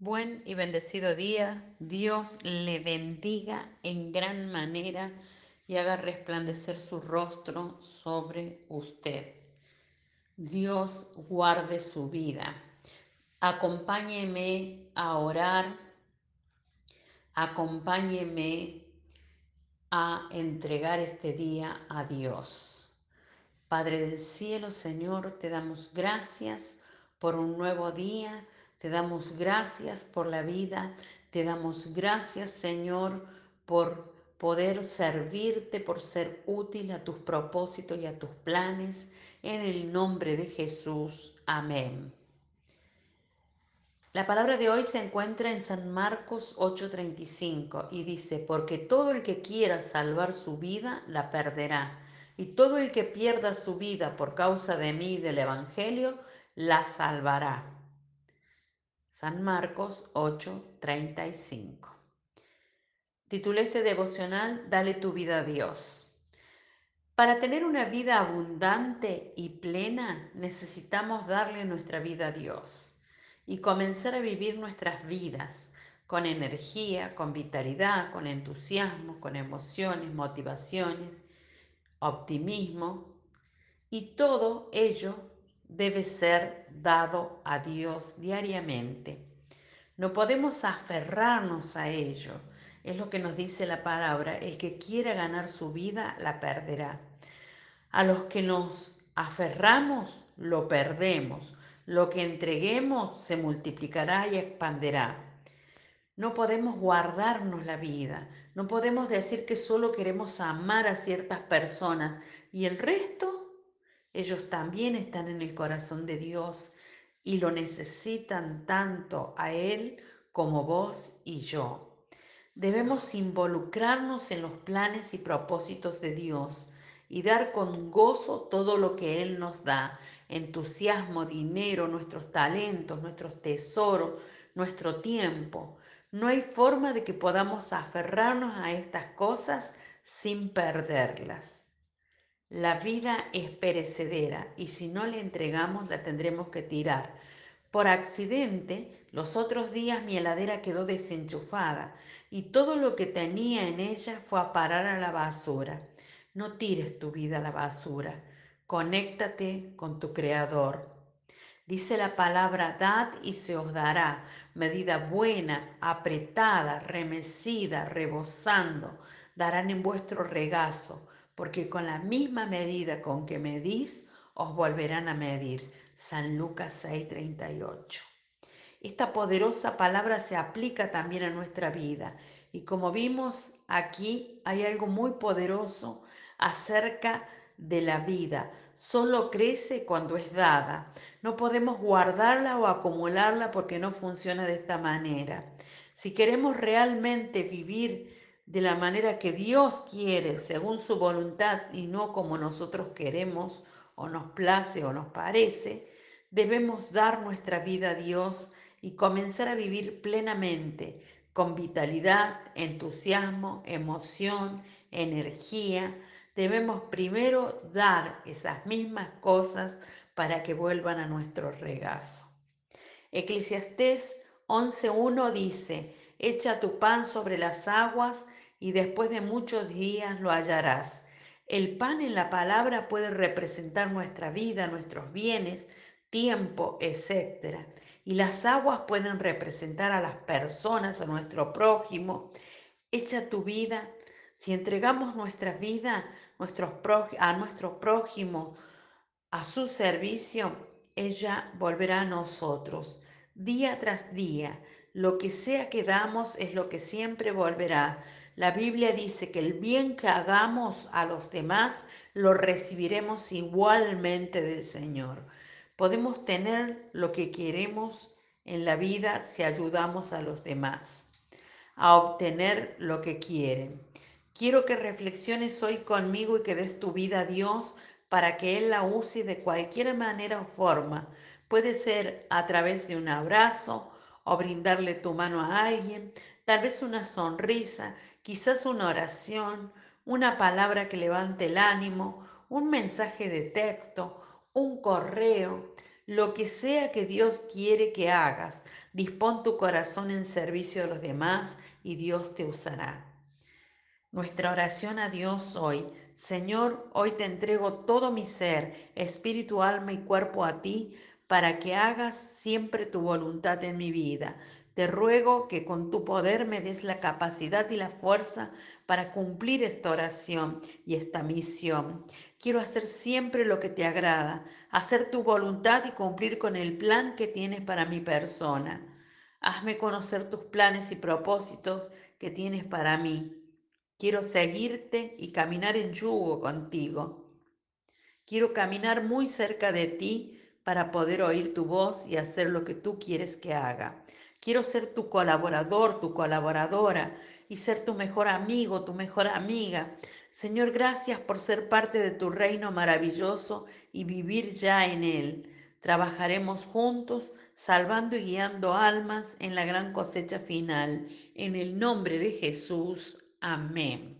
Buen y bendecido día. Dios le bendiga en gran manera y haga resplandecer su rostro sobre usted. Dios guarde su vida. Acompáñeme a orar. Acompáñeme a entregar este día a Dios. Padre del cielo, Señor, te damos gracias por un nuevo día te damos gracias por la vida, te damos gracias Señor por poder servirte, por ser útil a tus propósitos y a tus planes. En el nombre de Jesús. Amén. La palabra de hoy se encuentra en San Marcos 8:35 y dice, porque todo el que quiera salvar su vida la perderá, y todo el que pierda su vida por causa de mí y del Evangelio la salvará. San Marcos 8:35. Titulé este devocional Dale tu vida a Dios. Para tener una vida abundante y plena necesitamos darle nuestra vida a Dios y comenzar a vivir nuestras vidas con energía, con vitalidad, con entusiasmo, con emociones, motivaciones, optimismo y todo ello debe ser dado a Dios diariamente. No podemos aferrarnos a ello. Es lo que nos dice la palabra. El que quiera ganar su vida, la perderá. A los que nos aferramos, lo perdemos. Lo que entreguemos se multiplicará y expanderá. No podemos guardarnos la vida. No podemos decir que solo queremos amar a ciertas personas y el resto ellos también están en el corazón de Dios y lo necesitan tanto a Él como vos y yo. Debemos involucrarnos en los planes y propósitos de Dios y dar con gozo todo lo que Él nos da, entusiasmo, dinero, nuestros talentos, nuestros tesoros, nuestro tiempo. No hay forma de que podamos aferrarnos a estas cosas sin perderlas. La vida es perecedera y si no le entregamos la tendremos que tirar. Por accidente, los otros días mi heladera quedó desenchufada y todo lo que tenía en ella fue a parar a la basura. No tires tu vida a la basura. Conéctate con tu Creador. Dice la palabra, dad y se os dará, medida buena, apretada, remecida, rebosando, darán en vuestro regazo porque con la misma medida con que medís, os volverán a medir. San Lucas 6:38. Esta poderosa palabra se aplica también a nuestra vida y como vimos aquí hay algo muy poderoso acerca de la vida. Solo crece cuando es dada. No podemos guardarla o acumularla porque no funciona de esta manera. Si queremos realmente vivir de la manera que Dios quiere, según su voluntad y no como nosotros queremos o nos place o nos parece, debemos dar nuestra vida a Dios y comenzar a vivir plenamente, con vitalidad, entusiasmo, emoción, energía. Debemos primero dar esas mismas cosas para que vuelvan a nuestro regazo. Eclesiastés 11.1 dice, echa tu pan sobre las aguas y después de muchos días lo hallarás. El pan en la palabra puede representar nuestra vida, nuestros bienes, tiempo, etc. Y las aguas pueden representar a las personas, a nuestro prójimo. Echa tu vida. Si entregamos nuestra vida a nuestro prójimo, a su servicio, ella volverá a nosotros día tras día. Lo que sea que damos es lo que siempre volverá. La Biblia dice que el bien que hagamos a los demás lo recibiremos igualmente del Señor. Podemos tener lo que queremos en la vida si ayudamos a los demás a obtener lo que quieren. Quiero que reflexiones hoy conmigo y que des tu vida a Dios para que Él la use de cualquier manera o forma. Puede ser a través de un abrazo o brindarle tu mano a alguien, tal vez una sonrisa, quizás una oración, una palabra que levante el ánimo, un mensaje de texto, un correo, Lo que sea que Dios quiere que hagas, dispón tu corazón en servicio de los demás y Dios te usará. Nuestra oración a Dios hoy. Señor, hoy te entrego todo mi ser, espíritu, alma y cuerpo a ti, para que hagas siempre tu voluntad en mi vida. Te ruego que con tu poder me des la capacidad y la fuerza para cumplir esta oración y esta misión. Quiero hacer siempre lo que te agrada, hacer tu voluntad y cumplir con el plan que tienes para mi persona. Hazme conocer tus planes y propósitos que tienes para mí. Quiero seguirte y caminar en yugo contigo. Quiero caminar muy cerca de ti para poder oír tu voz y hacer lo que tú quieres que haga. Quiero ser tu colaborador, tu colaboradora y ser tu mejor amigo, tu mejor amiga. Señor, gracias por ser parte de tu reino maravilloso y vivir ya en él. Trabajaremos juntos, salvando y guiando almas en la gran cosecha final. En el nombre de Jesús. Amén.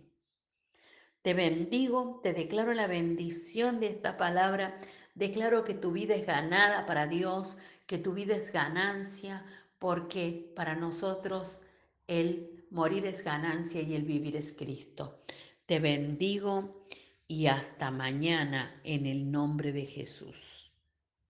Te bendigo, te declaro la bendición de esta palabra, declaro que tu vida es ganada para Dios, que tu vida es ganancia, porque para nosotros el morir es ganancia y el vivir es Cristo. Te bendigo y hasta mañana en el nombre de Jesús.